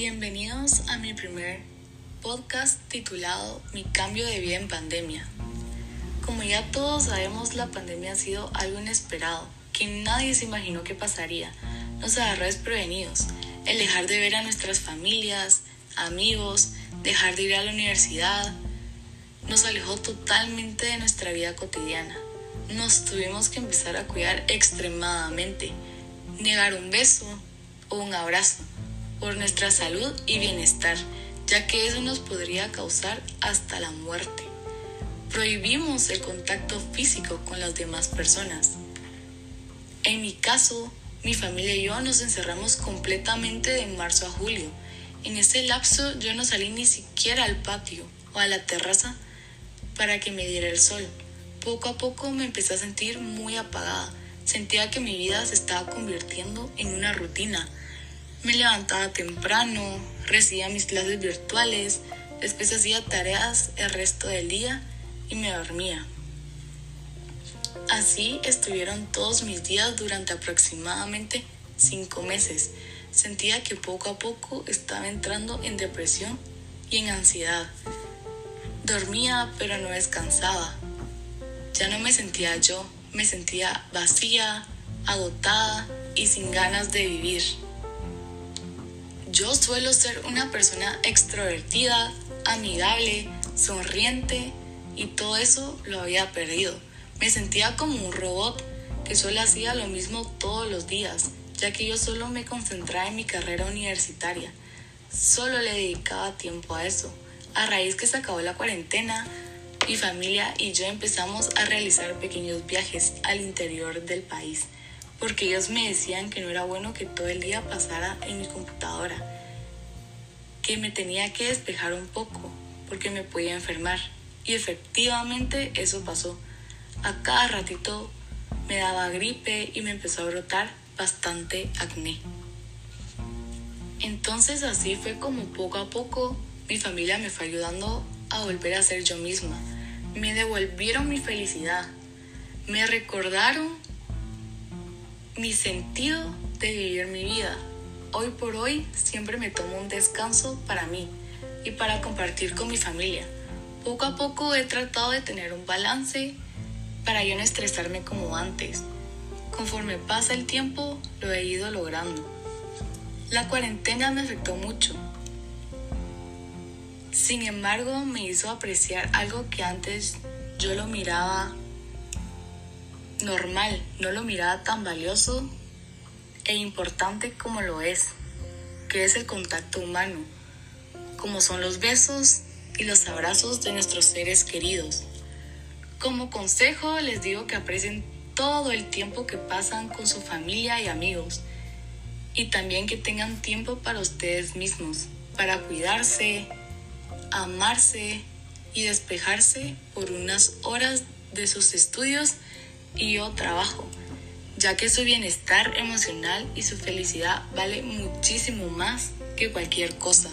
Bienvenidos a mi primer podcast titulado Mi cambio de vida en pandemia. Como ya todos sabemos, la pandemia ha sido algo inesperado, que nadie se imaginó que pasaría. Nos agarró desprevenidos. El dejar de ver a nuestras familias, amigos, dejar de ir a la universidad, nos alejó totalmente de nuestra vida cotidiana. Nos tuvimos que empezar a cuidar extremadamente, negar un beso o un abrazo por nuestra salud y bienestar, ya que eso nos podría causar hasta la muerte. Prohibimos el contacto físico con las demás personas. En mi caso, mi familia y yo nos encerramos completamente de marzo a julio. En ese lapso yo no salí ni siquiera al patio o a la terraza para que me diera el sol. Poco a poco me empecé a sentir muy apagada. Sentía que mi vida se estaba convirtiendo en una rutina me levantaba temprano, recibía mis clases virtuales, después hacía tareas el resto del día y me dormía. Así estuvieron todos mis días durante aproximadamente cinco meses. Sentía que poco a poco estaba entrando en depresión y en ansiedad. Dormía pero no descansaba. Ya no me sentía yo, me sentía vacía, agotada y sin ganas de vivir. Yo suelo ser una persona extrovertida, amigable, sonriente y todo eso lo había perdido. Me sentía como un robot que solo hacía lo mismo todos los días, ya que yo solo me concentraba en mi carrera universitaria. Solo le dedicaba tiempo a eso. A raíz que se acabó la cuarentena, mi familia y yo empezamos a realizar pequeños viajes al interior del país porque ellos me decían que no era bueno que todo el día pasara en mi computadora, que me tenía que despejar un poco porque me podía enfermar. Y efectivamente eso pasó. A cada ratito me daba gripe y me empezó a brotar bastante acné. Entonces así fue como poco a poco mi familia me fue ayudando a volver a ser yo misma. Me devolvieron mi felicidad. Me recordaron mi sentido de vivir mi vida. Hoy por hoy siempre me tomo un descanso para mí y para compartir con mi familia. Poco a poco he tratado de tener un balance para yo no estresarme como antes. Conforme pasa el tiempo lo he ido logrando. La cuarentena me afectó mucho. Sin embargo, me hizo apreciar algo que antes yo lo miraba normal, no lo miraba tan valioso e importante como lo es, que es el contacto humano, como son los besos y los abrazos de nuestros seres queridos. Como consejo les digo que aprecien todo el tiempo que pasan con su familia y amigos y también que tengan tiempo para ustedes mismos, para cuidarse, amarse y despejarse por unas horas de sus estudios y yo trabajo, ya que su bienestar emocional y su felicidad vale muchísimo más que cualquier cosa.